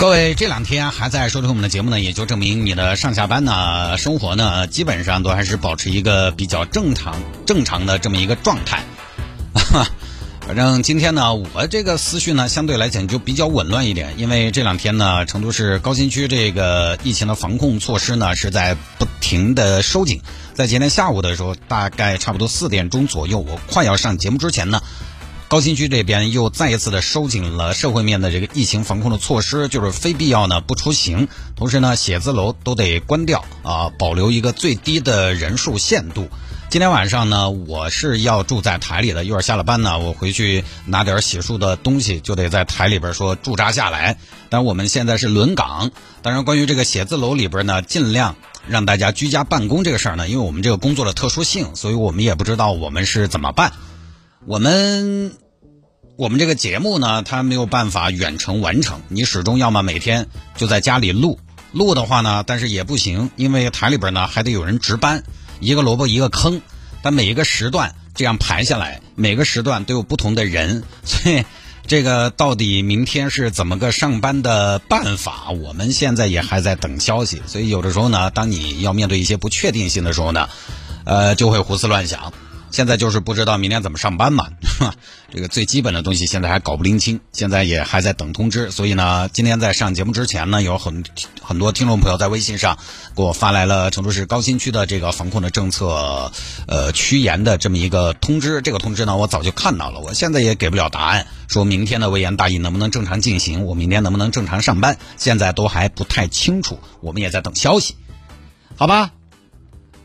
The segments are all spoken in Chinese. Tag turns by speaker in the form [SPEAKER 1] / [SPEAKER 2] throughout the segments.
[SPEAKER 1] 各位这两天还在收听我们的节目呢，也就证明你的上下班呢、生活呢，基本上都还是保持一个比较正常、正常的这么一个状态。反正今天呢，我这个思绪呢，相对来讲就比较紊乱一点，因为这两天呢，成都市高新区这个疫情的防控措施呢，是在不停的收紧。在今天下午的时候，大概差不多四点钟左右，我快要上节目之前呢。高新区这边又再一次的收紧了社会面的这个疫情防控的措施，就是非必要呢不出行，同时呢写字楼都得关掉啊，保留一个最低的人数限度。今天晚上呢，我是要住在台里的，一会儿下了班呢，我回去拿点洗漱的东西，就得在台里边说驻扎下来。但我们现在是轮岗，当然关于这个写字楼里边呢，尽量让大家居家办公这个事儿呢，因为我们这个工作的特殊性，所以我们也不知道我们是怎么办。我们。我们这个节目呢，它没有办法远程完成，你始终要么每天就在家里录，录的话呢，但是也不行，因为台里边呢还得有人值班，一个萝卜一个坑，但每一个时段这样排下来，每个时段都有不同的人，所以这个到底明天是怎么个上班的办法，我们现在也还在等消息，所以有的时候呢，当你要面对一些不确定性的时候呢，呃，就会胡思乱想。现在就是不知道明天怎么上班嘛，这个最基本的东西现在还搞不拎清，现在也还在等通知。所以呢，今天在上节目之前呢，有很很多听众朋友在微信上给我发来了成都市高新区的这个防控的政策，呃，趋严的这么一个通知。这个通知呢，我早就看到了，我现在也给不了答案，说明天的微言大义能不能正常进行，我明天能不能正常上班，现在都还不太清楚，我们也在等消息，好吧？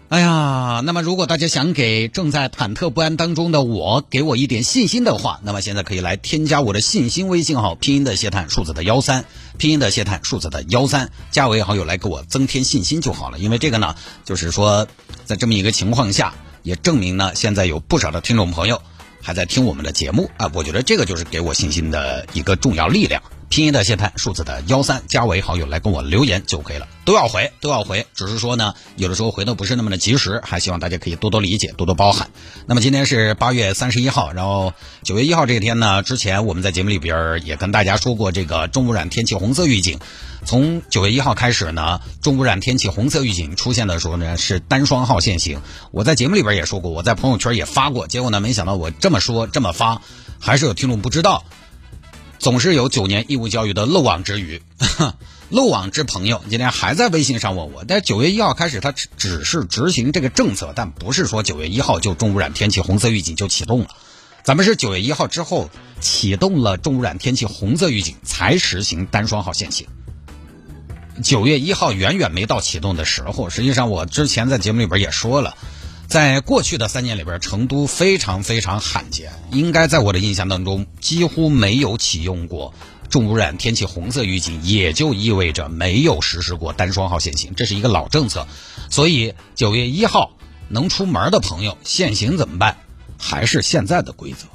[SPEAKER 1] 哎呀，那么如果大家想给正在忐忑不安当中的我给我一点信心的话，那么现在可以来添加我的信心微信号，拼音的谢探，数字的幺三，拼音的谢探，数字的幺三，加为好友来给我增添信心就好了。因为这个呢，就是说在这么一个情况下，也证明呢，现在有不少的听众朋友还在听我们的节目啊，我觉得这个就是给我信心的一个重要力量。拼音的谢探，数字的幺三，加为好友来跟我留言就可以了，都要回，都要回。只是说呢，有的时候回的不是那么的及时，还希望大家可以多多理解，多多包涵。那么今天是八月三十一号，然后九月一号这天呢，之前我们在节目里边也跟大家说过这个重污染天气红色预警。从九月一号开始呢，重污染天气红色预警出现的时候呢，是单双号限行。我在节目里边也说过，我在朋友圈也发过，结果呢，没想到我这么说这么发，还是有听众不知道。总是有九年义务教育的漏网之鱼，漏网之朋友今天还在微信上问我，但九月一号开始，他只只是执行这个政策，但不是说九月一号就重污染天气红色预警就启动了。咱们是九月一号之后启动了重污染天气红色预警，才实行单双号限行。九月一号远远没到启动的时候，实际上我之前在节目里边也说了。在过去的三年里边，成都非常非常罕见，应该在我的印象当中几乎没有启用过重污染天气红色预警，也就意味着没有实施过单双号限行，这是一个老政策。所以九月一号能出门的朋友限行怎么办？还是现在的规则。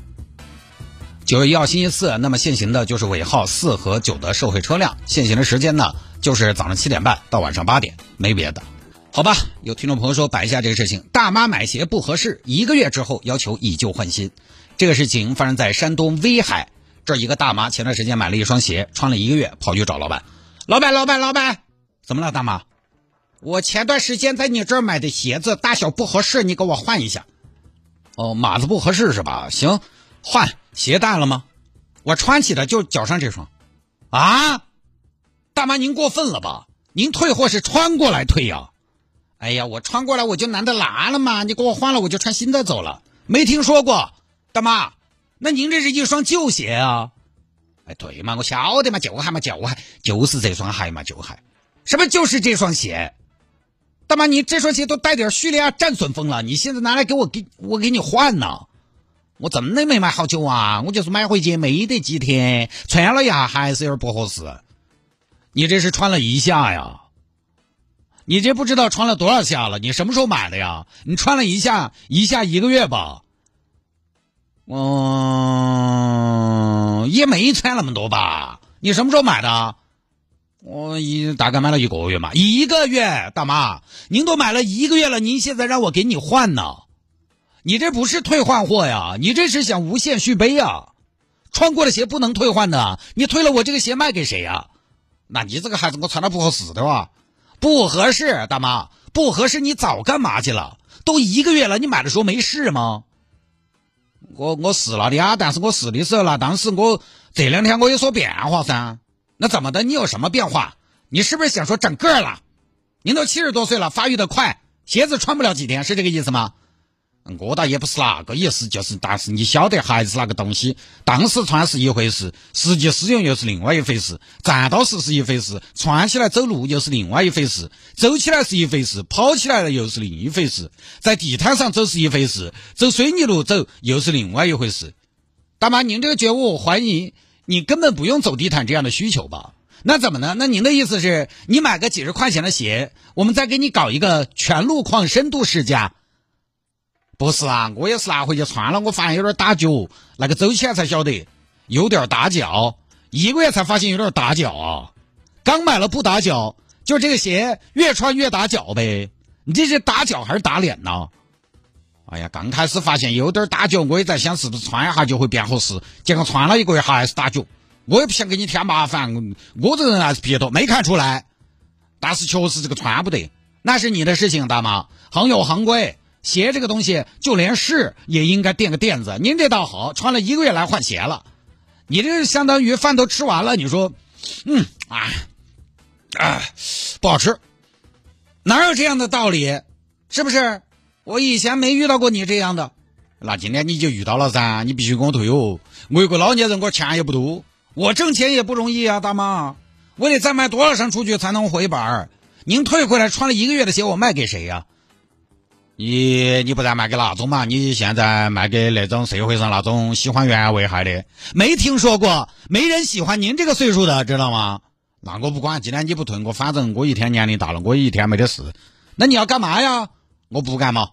[SPEAKER 1] 九月一号星期四，那么限行的就是尾号四和九的社会车辆，限行的时间呢就是早上七点半到晚上八点，没别的。好吧，有听众朋友说摆一下这个事情，大妈买鞋不合适，一个月之后要求以旧换新。这个事情发生在山东威海，这一个大妈前段时间买了一双鞋，穿了一个月，跑去找老板，老板，老板，老板，怎么了，大妈？我前段时间在你这儿买的鞋子大小不合适，你给我换一下。哦，码子不合适是吧？行，换。鞋带了吗？我穿起的就脚上这双。啊，大妈您过分了吧？您退货是穿过来退呀？哎呀，我穿过来我就难得拿了嘛，你给我换了我就穿新的走了。没听说过，大妈，那您这是一双旧鞋啊？哎，对嘛，我晓得嘛，旧鞋嘛，旧鞋就是这双鞋嘛，旧鞋。什么就是这双鞋？大妈，你这双鞋都带点叙利亚战损风了，你现在拿来给我给我给你换呢？我真的没买好久啊，我就是买回去没得几天，穿了一下还是有点不合适。你这是穿了一下呀？你这不知道穿了多少下了？你什么时候买的呀？你穿了一下一下一个月吧？嗯，也没穿那么多吧？你什么时候买的？我一大概买了一个月嘛，一个月，大妈，您都买了一个月了，您现在让我给你换呢？你这不是退换货呀？你这是想无限续杯呀？穿过的鞋不能退换的，你退了我这个鞋卖给谁呀？那你这个孩子我穿的不合适的哇，不合适，大妈不合适，你早干嘛去了？都一个月了，你买的时候没事吗？我我试了的呀，但是我试的时候呢，当时我这两天我有所变化噻。那怎么的？你有什么变化？你是不是想说长个了？您都七十多岁了，发育的快，鞋子穿不了几天，是这个意思吗？我倒也不是那个意思，就是但是你晓得，孩子那个东西，当时穿是一回事，实际使用又是另外一回事。站到时是一回事，穿起来走路又是另外一回事。走起来是一回事，跑起来了又是另一回事。在地摊上走是一回事，走水泥路走又是另外一回事。大妈，您这个觉悟我怀疑。你根本不用走地毯这样的需求吧？那怎么呢？那您的意思是你买个几十块钱的鞋，我们再给你搞一个全路况深度试驾？不是啊，我也是拿回去穿了，我发现有点打脚，那个走起来才晓得有点打脚，一个月才发现有点打脚啊！刚买了不打脚，就这个鞋越穿越打脚呗？你这是打脚还是打脸呢？哎呀，刚开始发现有点打脚，我也在想是不是穿一下就会变合适。结果穿了一个月还是打脚，我也不想给你添麻烦。我这人还是皮多，没看出来。但是确实这个穿不得，那是你的事情，大妈。行有行规，鞋这个东西，就连试也应该垫个垫子。您这倒好，穿了一个月来换鞋了，你这相当于饭都吃完了，你说，嗯啊啊，不好吃，哪有这样的道理？是不是？我以前没遇到过你这样的，那今天你就遇到了噻，你必须跟我退哦。我一个老年人，我钱也不多，我挣钱也不容易啊，大妈，我得再卖多少双出去才能回本儿？您退回来穿了一个月的鞋，我卖给谁呀？你你不再卖给哪种嘛？你现在卖给那种社会上那种喜欢原味鞋的，没听说过，没人喜欢您这个岁数的，知道吗？那我不管，今天你不退，我反正我一天年龄大了，我一天没得事。那你要干嘛呀？我不干嘛，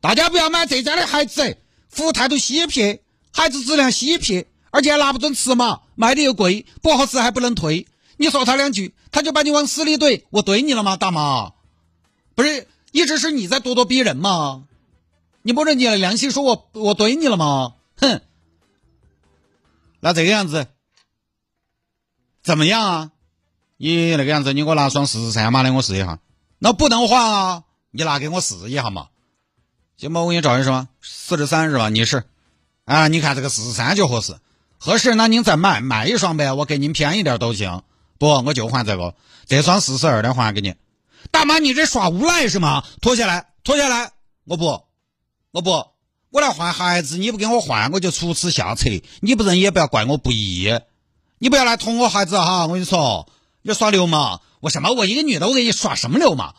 [SPEAKER 1] 大家不要买这家的鞋子，服务态度稀撇，鞋子质量稀撇，而且还拿不准尺码，卖的又贵，不合适还不能退。你说他两句，他就把你往死里怼。我怼你了吗，大妈？不是，一直是你在咄咄逼人吗？你摸着你良心说我我怼你了吗？哼！那这个样子怎么样啊？你那个样子，你给我拿双四十三码的，我试一下。那不能换啊！你拿给我试一下嘛，行吧，我给你找一双四十三是吧？你是，啊，你看这个四十三就合适，合适那您再买买一双呗，我给您便宜点都行。不，我就换这个，这双四十二的还给你。大妈，你这耍无赖是吗？脱下来，脱下来，我不，我不，我来换鞋子，你不给我换，我就出此下策。你不认也不要怪我不义，你不要来捅我孩子哈！我跟你说，你耍流氓，我什么？我一个女的，我给你耍什么流氓？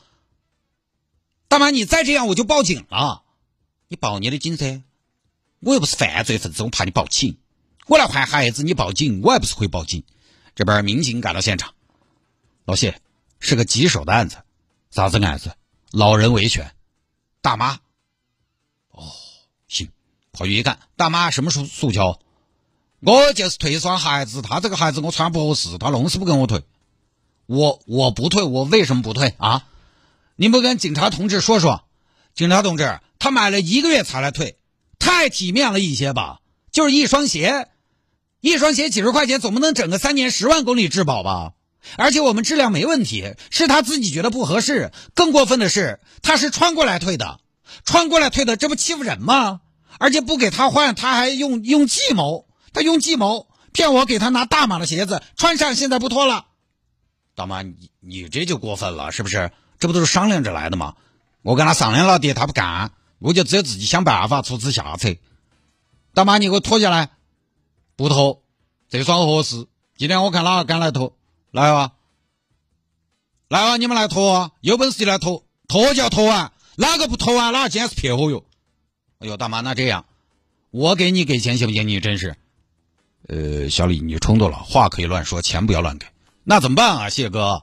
[SPEAKER 1] 大妈，你再这样我就报警了。你报你的警噻，我又不是犯罪分子，我怕你报警。我来换孩子，你报警，我还不是会报警。这边民警赶到现场，老谢是个棘手的案子，啥子案子？老人维权。大妈，哦，行，跑去一看，大妈什么诉诉求？我就是退一双鞋子，他这个鞋子我穿不合适，他愣是不跟我退。我我不退，我为什么不退啊？你不跟警察同志说说，警察同志，他买了一个月才来退，太体面了一些吧？就是一双鞋，一双鞋几十块钱，总不能整个三年十万公里质保吧？而且我们质量没问题，是他自己觉得不合适。更过分的是，他是穿过来退的，穿过来退的，这不欺负人吗？而且不给他换，他还用用计谋，他用计谋骗我给他拿大码的鞋子穿上，现在不脱了。大妈，你你这就过分了，是不是？这不都是商量着来的吗？我跟他商量了的，他不干，我就只有自己想办法出此下策。大妈，你给我脱下来，不脱，这双合适。今天我看哪个敢来脱，来吧，来吧，你们来脱啊！有本事就来脱，脱就要脱完，哪个不脱完，哪个今天是撇火哟！哎呦，大妈，那这样，我给你给钱行不行？你真是，呃，小李，你冲动了，话可以乱说，钱不要乱给。那怎么办啊，谢哥？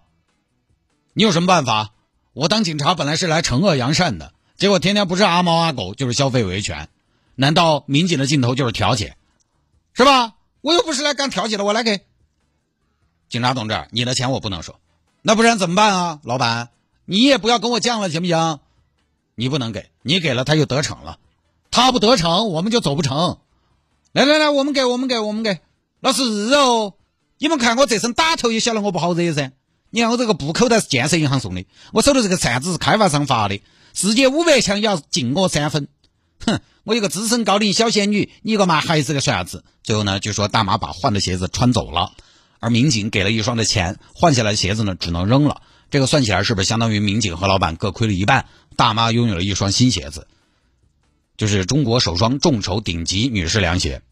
[SPEAKER 1] 你有什么办法？我当警察本来是来惩恶扬善的，结果天天不是阿猫阿狗就是消费维权，难道民警的镜头就是调解，是吧？我又不是来干调解的，我来给警察同志，你的钱我不能收，那不然怎么办啊？老板，你也不要跟我犟了，行不行？你不能给，你给了他就得逞了，他不得逞，我们就走不成。来来来，我们给，我们给，我们给，那是日哦。你们看我这身打头，也晓得我不好惹噻。你看我这个布口袋是建设银行送的，我手头这个扇子是开发商发的，世界五百强也要敬我三分。哼，我一个资深高龄小仙女，你个妈还是个啥子？最后呢，就说大妈把换的鞋子穿走了，而民警给了一双的钱，换下来的鞋子呢，只能扔了。这个算起来是不是相当于民警和老板各亏了一半？大妈拥有了一双新鞋子，就是中国首双众筹顶级女士凉鞋。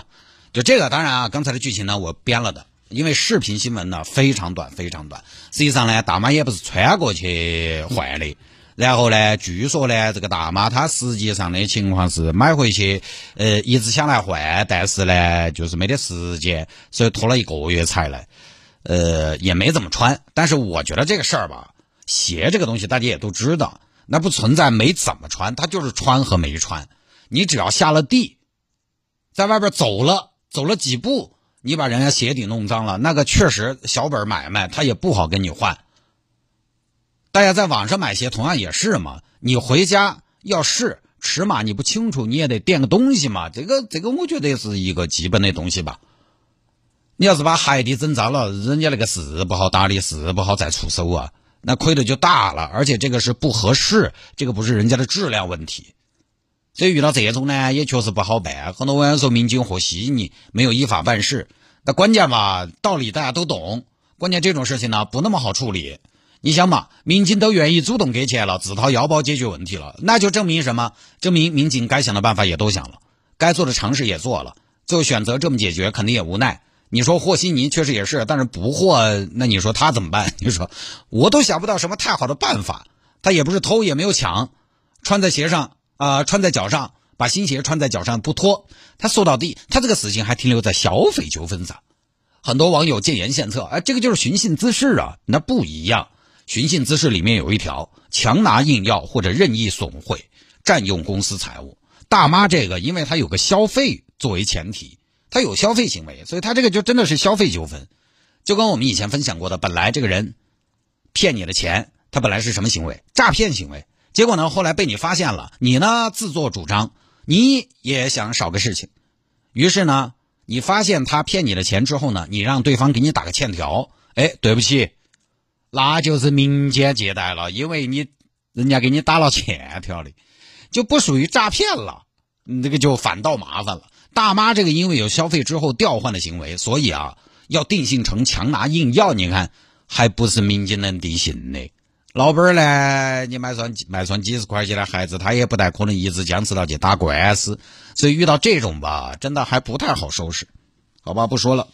[SPEAKER 1] 就这个，当然啊，刚才的剧情呢，我编了的。因为视频新闻呢非常短，非常短。实际上呢，大妈也不是穿过去换的。然后呢，据说呢，这个大妈她实际上的情况是买回去，呃，一直想来换，但是呢，就是没得时间，所以拖了一个月才来。呃，也没怎么穿。但是我觉得这个事儿吧，鞋这个东西大家也都知道，那不存在没怎么穿，它就是穿和没穿。你只要下了地，在外边走了，走了几步。你把人家鞋底弄脏了，那个确实小本买卖，他也不好跟你换。大家在网上买鞋同样也是嘛，你回家要试尺码，你不清楚你也得垫个东西嘛。这个这个我觉得是一个基本的东西吧。你要是把鞋底整脏了，人家那个是不好打理，是不好再出手啊，那亏的就大了。而且这个是不合适，这个不是人家的质量问题。所以遇到这种呢，也确实不好办。很多网友说民警和稀泥，没有依法办事。那关键吧，道理大家都懂。关键这种事情呢，不那么好处理。你想嘛，民警都愿意主动给钱了，自掏腰包解决问题了，那就证明什么？证明民警该想的办法也都想了，该做的尝试也做了，最后选择这么解决，肯定也无奈。你说和稀泥确实也是，但是不和，那你说他怎么办？你说我都想不到什么太好的办法。他也不是偷，也没有抢，穿在鞋上。啊，穿在脚上，把新鞋穿在脚上不脱。他说到底，他这个事情还停留在消费纠纷上。很多网友建言献策，哎，这个就是寻衅滋事啊。那不一样，寻衅滋事里面有一条，强拿硬要或者任意损毁、占用公司财物。大妈这个，因为她有个消费作为前提，她有消费行为，所以她这个就真的是消费纠纷。就跟我们以前分享过的，本来这个人骗你的钱，他本来是什么行为？诈骗行为。结果呢？后来被你发现了，你呢自作主张，你也想少个事情，于是呢，你发现他骗你的钱之后呢，你让对方给你打个欠条，哎，对不起，那就是民间借贷了，因为你人家给你打了欠条的，就不属于诈骗了，这个就反倒麻烦了。大妈这个因为有消费之后调换的行为，所以啊，要定性成强拿硬要，你看还不是民警能定性的。老板呢？你买双买双几十块钱的鞋子，他也不太可能一直坚持到去打官司，所以遇到这种吧，真的还不太好收拾，好吧？不说了。